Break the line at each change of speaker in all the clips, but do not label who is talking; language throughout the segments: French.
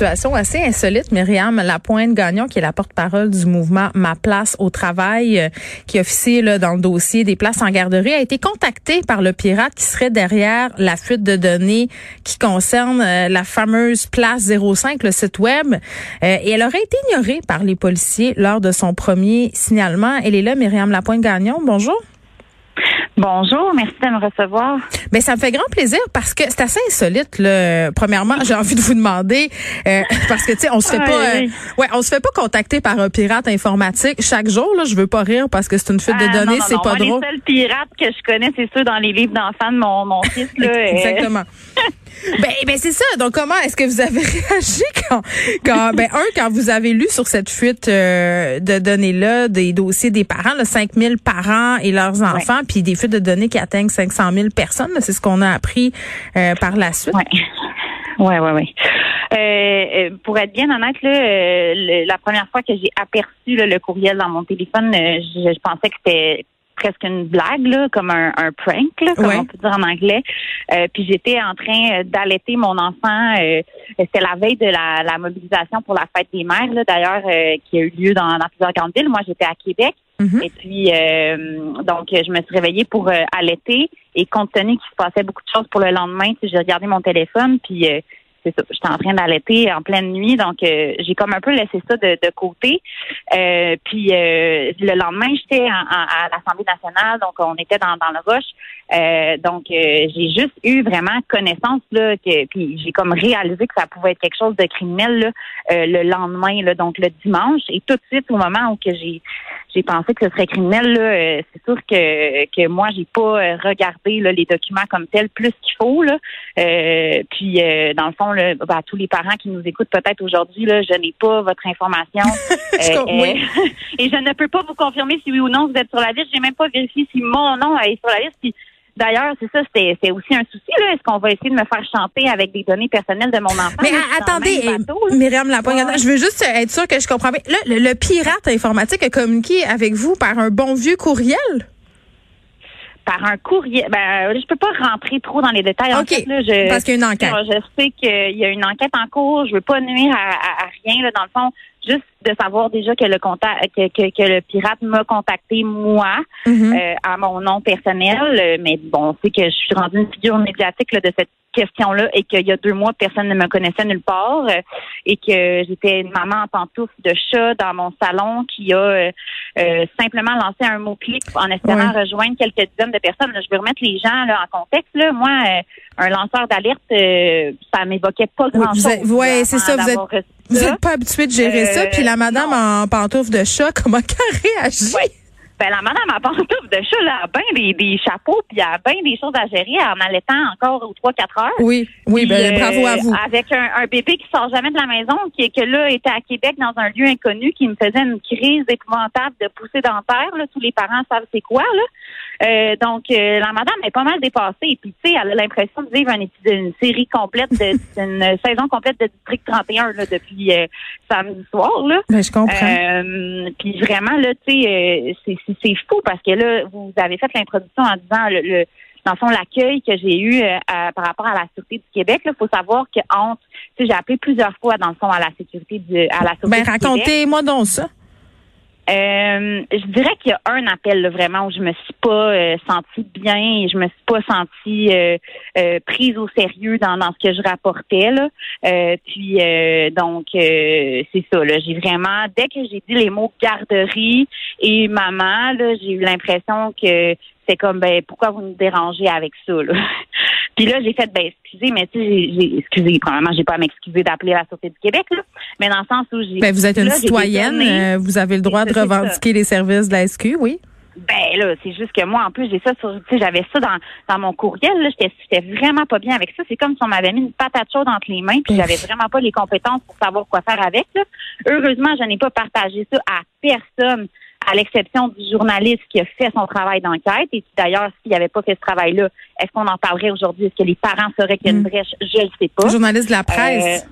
Situation assez insolite, Myriam Lapointe-Gagnon, qui est la porte-parole du mouvement Ma Place au Travail, euh, qui officie là, dans le dossier des places en garderie, a été contactée par le pirate qui serait derrière la fuite de données qui concerne euh, la fameuse Place 05, le site web. Euh, et elle aurait été ignorée par les policiers lors de son premier signalement. Elle est là, Myriam Lapointe-Gagnon. Bonjour.
Bonjour, merci de me recevoir.
Ben ça me fait grand plaisir parce que c'est assez insolite. Là. Premièrement, j'ai envie de vous demander euh, parce que tu sais, on se fait pas, euh, ouais, on se fait pas contacter par un pirate informatique chaque jour. Là, je veux pas rire parce que c'est une fuite de
Ah,
données, c'est pas
non.
drôle.
Les seuls pirates que je connais, c'est ceux dans les livres d'enfants de mon, mon fils. Là,
Exactement. ben, ben c'est ça. Donc comment est-ce que vous avez réagi quand, quand ben un quand vous avez lu sur cette fuite euh, de données là des dossiers des parents, là, 5000 parents et leurs enfants, puis des fuites de données qui atteignent 500 000 personnes. C'est ce qu'on a appris euh, par la suite?
Ouais. Ouais, ouais, ouais. Euh, euh, pour être bien honnête, là, euh, le- la première fois que j'ai aperçu là, le courriel dans mon téléphone, euh, je, je pensais que c'était presque une blague, là, comme un, un prank, là, comme
Ouais.
on peut dire en anglais. Euh, puis j'étais en train euh, d'allaiter mon enfant. euh, c'était la veille de la, la mobilisation pour la fête des mères, là, d'ailleurs, euh, qui a eu lieu dans, dans plusieurs grandes villes. Moi, j'étais à Québec.
Mhm.
Et puis, euh, donc, je me suis réveillée pour euh, allaiter. Et compte tenu qu'il se passait beaucoup de choses pour le lendemain, j'ai regardé mon téléphone, puis euh, c'est ça, j'étais en train d'allaiter en pleine nuit. Donc, euh, j'ai comme un peu laissé ça de, de côté. Euh, puis, euh, le lendemain, j'étais à l'Assemblée nationale, donc on était dans, dans le rush. Euh, donc, euh, j'ai juste eu vraiment connaissance, là, que, puis j'ai comme réalisé que ça pouvait être quelque chose de criminel là, euh, le lendemain, là, donc le dimanche. Et tout de suite, au moment où que j'ai j'ai pensé que ce serait criminel. Là, euh, c'est sûr que, que moi, j'ai pas euh, regardé là, les documents comme tels plus qu'il faut. Là. Euh, puis, euh, dans le fond, là, bah, tous les parents qui nous écoutent peut-être aujourd'hui, là, je n'ai pas votre information.
Com- oui.
et je ne peux pas vous confirmer si oui ou non vous êtes sur la liste. J'ai même pas vérifié si mon nom est sur la liste. Puis, D'ailleurs, c'est ça, c'était c'est aussi un souci. là. Est-ce qu'on va essayer de me faire chanter avec des données personnelles de mon enfant?
Mais attendez,
bateau,
euh, Myriam Lapointe,
Ouais.
je veux juste être sûre que je comprends bien. Là, le, le pirate informatique a communiqué avec vous par un bon vieux courriel?
par un courrier. Ben, je peux pas rentrer trop dans les détails. En
OK,
fait, là, je,
parce qu'il y a une enquête.
Je sais qu'il y a une enquête en cours. Je veux pas nuire à, à- à rien. Là, dans le fond, juste de savoir déjà que le contact, que, que, que le pirate m'a contacté moi
Mhm.
euh, à mon nom personnel. Mais bon, c'est que je suis rendue une figure médiatique là, de cette question-là et qu'il y a deux mois, personne ne me connaissait nulle part euh, et que j'étais une maman en pantoufles de chat dans mon salon qui a euh, euh, simplement lancé un mot-clic en espérant rejoindre quelques dizaines de personnes. Là, je veux remettre les gens là, en contexte. Là. Moi, euh, un lanceur d'alerte, euh, ça m'évoquait pas
Oui,
grand-chose.
vous êtes- ouais,
là,
c'est ça, vous Vous n'êtes pas habitué de gérer
Euh,
ça, puis la madame en pantoufles de chat, comment qu'elle réagit?
Oui. Ben, la madame à pantoufle de chat, là, a bien des, des chapeaux, puis elle a bien des choses à gérer en allaitant encore aux 3-4 heures.
Oui, oui,
Puis,
ben,
euh,
bravo à vous.
Avec un, un bébé qui sort jamais de la maison, qui que là était à Québec dans un lieu inconnu, qui me faisait une crise épouvantable de poussée dentaire. Là, tous les parents savent c'est quoi. Là. Euh, donc euh, la madame est pas mal dépassée. Puis tu sais, elle a l'impression de vivre un épisode- une série complète, de, une saison complète de District 31 là, depuis euh, samedi soir. Là.
Ben, je comprends.
Euh, puis vraiment, là, tu sais, euh, c'est- fou parce que là, vous avez fait l'introduction en disant le, le- dans le fond, l'accueil que j'ai eu euh, par rapport à la Sûreté du Québec. Il faut savoir que entre, tu sais, j'ai appelé plusieurs fois, dans le fond, à la sécurité du, à la Sûreté
Ben,
du Québec.
racontez-moi donc ça.
Euh, je dirais qu'il y a un appel là, vraiment où je me suis pas euh, sentie bien et je me suis pas sentie euh, euh, prise au sérieux dans, dans ce que je rapportais là. Euh, puis donc c'est ça là. J'ai vraiment dès que j'ai dit les mots garderie et maman là, j'ai eu l'impression que c'est comme ben pourquoi vous nous dérangez avec ça là? Puis là, j'ai fait, ben, excusez, mais tu sais, excusez, probablement, j'ai pas à m'excuser d'appeler la Sûreté du Québec, là. Mais dans le sens où j'ai.
Ben, vous êtes une
là,
citoyenne, euh, vous avez le droit de
ça.
revendiquer les services de la SQ, oui?
Ben là, c'est juste que moi, en plus, j'ai ça sur, tu sais, j'avais ça dans, dans mon courriel, là, j'étais, j'étais vraiment pas bien avec ça. C'est comme si on m'avait mis une patate chaude entre les mains, puis j'avais vraiment pas les compétences pour savoir quoi faire avec, là. Heureusement, je n'ai pas partagé ça à personne à l'exception du journaliste qui a fait son travail d'enquête et d'ailleurs, s'il n'avait pas fait ce travail-là, est-ce qu'on en parlerait aujourd'hui? Est-ce que les parents sauraient qu'il y a une
Mm.
brèche? Je ne sais pas.
Journaliste de la presse.
Euh,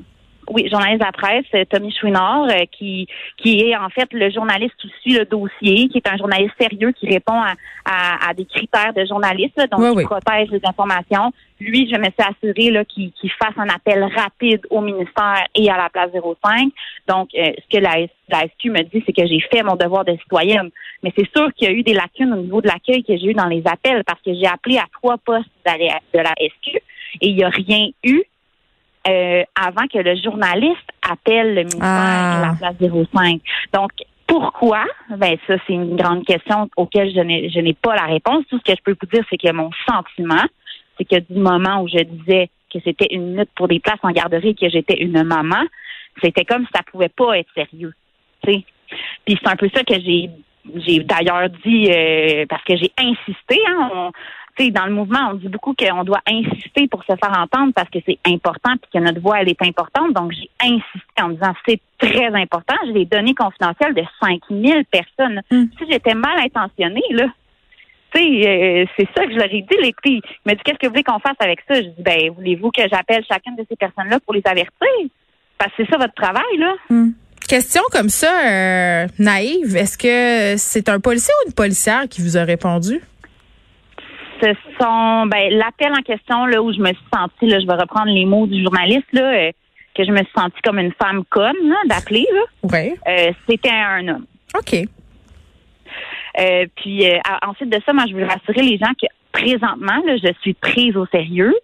oui, journaliste de la presse, euh, Tommy Chouinard, euh, qui qui est en fait le journaliste qui suit le dossier, qui est un journaliste sérieux qui répond à, à, à des critères de journaliste, donc
Oui,
qui
oui.
protège les informations. Lui, je me suis assurée là, qu'il qu'il fasse un appel rapide au ministère et à la place 05. Donc, euh, ce que la, la SQ me dit, c'est que j'ai fait mon devoir de citoyenne. Mais c'est sûr qu'il y a eu des lacunes au niveau de l'accueil que j'ai eu dans les appels parce que j'ai appelé à trois postes de la, de la SQ et il n'y a rien eu euh, avant que le journaliste appelle le ministère
Ah.
et la place 05. Donc, pourquoi? Ben, ça, c'est une grande question auquel je n'ai, je n'ai pas la réponse. Tout ce que je peux vous dire, c'est que mon sentiment, c'est que du moment où je disais que c'était une lutte pour des places en garderie et que j'étais une maman, c'était comme si ça pouvait pas être sérieux. Puis c'est un peu ça que j'ai j'ai d'ailleurs dit euh, parce que j'ai insisté. Hein, on- dans le mouvement, on dit beaucoup qu'on doit insister pour se faire entendre parce que c'est important puis que notre voix elle est importante. Donc j'ai insisté en disant c'est très important. J'ai des données confidentielles de 5000 personnes.
Mm.
Si j'étais mal intentionnée là. Tu sais, euh, c'est ça que je leur ai dit. Les, il m'a dit qu'est-ce que vous voulez qu'on fasse avec ça? Je dis ben voulez-vous que j'appelle chacune de ces personnes-là pour les avertir? Parce que c'est ça votre travail, là.
Hmm. Question comme ça, euh, naïve, est-ce que c'est un policier ou une policière qui vous a répondu?
Ce sont ben l'appel en question là où je me suis sentie là, je vais reprendre les mots du journaliste là, euh, que je me suis sentie comme une femme conne d'appeler là.
Oui.
Euh, c'était un homme.
OK.
Euh, puis ensuite de ça, moi je veux rassurer les gens que présentement là, je suis prise au sérieux.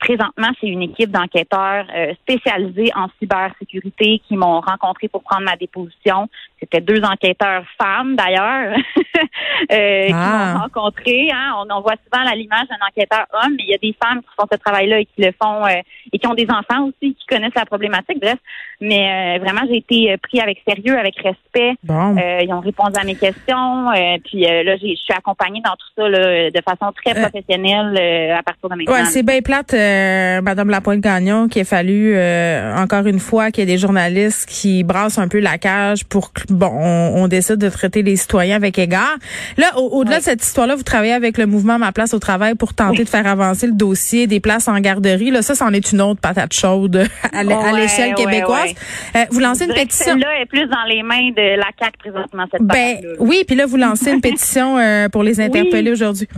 Présentement, c'est une équipe d'enquêteurs spécialisés en cybersécurité qui m'ont rencontré pour prendre ma déposition. C'était deux enquêteurs femmes d'ailleurs euh, qui
Ah.
m'ont rencontré. Hein. On, on voit souvent l'image d'un enquêteur homme, mais il y a des femmes qui font ce travail-là et qui le font euh, et qui ont des enfants aussi qui connaissent la problématique. Bref, mais euh, vraiment, j'ai été euh, pris avec sérieux, avec respect.
Bon.
Euh, ils ont répondu à mes questions. euh, puis euh, là, j'ai- je suis accompagnée dans tout ça là, de façon très professionnelle euh, à partir de maintenant.
Ouais, c'est bien plate, euh, Madame Lapointe-Gagnon, qu'il a fallu, euh, encore une fois, qu'il y ait des journalistes qui brassent un peu la cage pour bon, on, on décide de traiter les citoyens avec égard. Là, au- au-delà de cette histoire-là, vous travaillez avec le mouvement Ma Place au Travail pour tenter de faire avancer le dossier des places en garderie. Là, ça, c'en est une autre patate chaude à
Ouais,
l'échelle
ouais,
québécoise. Euh, vous lancez une pétition.
Celle-là est plus dans les mains de la CAQ présentement, cette
Ben oui, puis là, vous lancez une pétition euh, pour les interpeller aujourd'hui.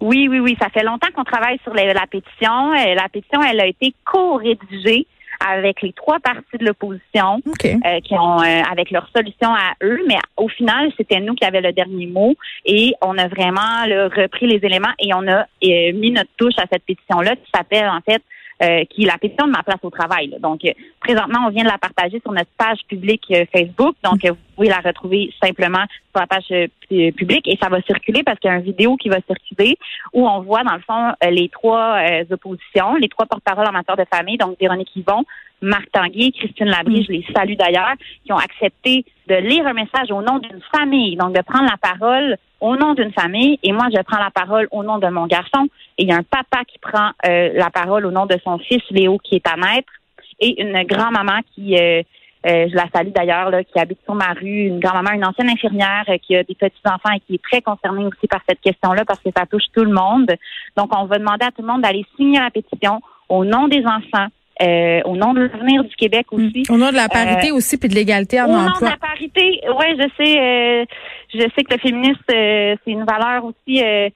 Oui, oui, oui. Ça fait longtemps qu'on travaille sur la, la pétition. Euh, la pétition, elle a été co-rédigée avec les trois partis de l'opposition.
OK.
euh, qui ont euh, avec leurs solutions à eux, mais au final, c'était nous qui avions le dernier mot et on a vraiment là, repris les éléments et on a euh, mis notre touche à cette pétition-là qui s'appelle en fait euh, qui est la pétition de ma place au travail. là. Donc, euh, présentement, on vient de la partager sur notre page publique euh, Facebook. Donc, vous pouvez la retrouver simplement sur la page euh, pu- publique et ça va circuler parce qu'il y a une vidéo qui va circuler où on voit, dans le fond, euh, les trois euh, oppositions, les trois porte-paroles en matière de famille, donc Véronique Yvon, Marc Tanguay, Christine Labrie, je les salue d'ailleurs, qui ont accepté de lire un message au nom d'une famille, donc de prendre la parole au nom d'une famille. Et moi, je prends la parole au nom de mon garçon. Et il y a un papa qui prend euh, la parole au nom de son fils Léo, qui est à naître, et une grand-maman qui, euh, euh, je la salue d'ailleurs, là, qui habite sur ma rue, une grand-maman, une ancienne infirmière euh, qui a des petits-enfants et qui est très concernée aussi par cette question-là parce que ça touche tout le monde. Donc, on va demander à tout le monde d'aller signer la pétition au nom des enfants, euh, au nom de l'avenir du Québec aussi.
Au nom de la parité aussi puis de l'égalité en
Au nom de
emploi.
la parité, ouais, je sais, euh, je sais que le féministe, euh, c'est une valeur aussi euh,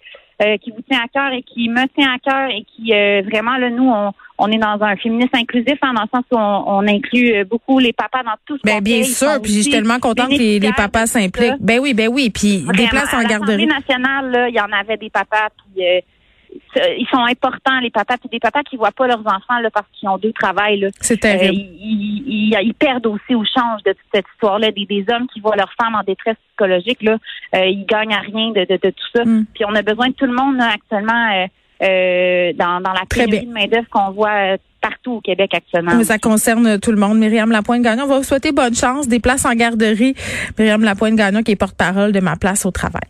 euh, qui vous tient à cœur et qui me tient à cœur et qui euh, vraiment là, nous, on, on est dans un féminisme inclusif, hein, dans le sens où on, on inclut euh, beaucoup les papas dans tout ce
Ben
qu'on
bien
fait.
Sûr, puis je suis tellement contente que les, papas s'impliquent. Ben oui, ben oui, puis des places en
à
garderie.
Nationale, là, il y en avait des papas, puis euh, ils sont importants, les papas, puis des papas qui voient pas leurs enfants là, parce qu'ils ont deux travails. Là.
C'est
Euh,
terrible.
ils, ils- ils- ils perdent aussi au change de toute cette histoire-là. Des, des hommes qui voient leurs femmes en détresse psychologique, là, euh, ils gagnent à rien de, de, de tout ça.
Mm.
Puis on a besoin de tout le monde là, actuellement euh, euh, dans, dans la pénurie de main-d'œuvre qu'on voit euh, partout au Québec actuellement.
Mais ça concerne tout le monde. Myriam Lapointe-Gagnon, on va vous souhaiter bonne chance, des places en garderie. Myriam Lapointe-Gagnon qui est porte-parole de ma place au travail.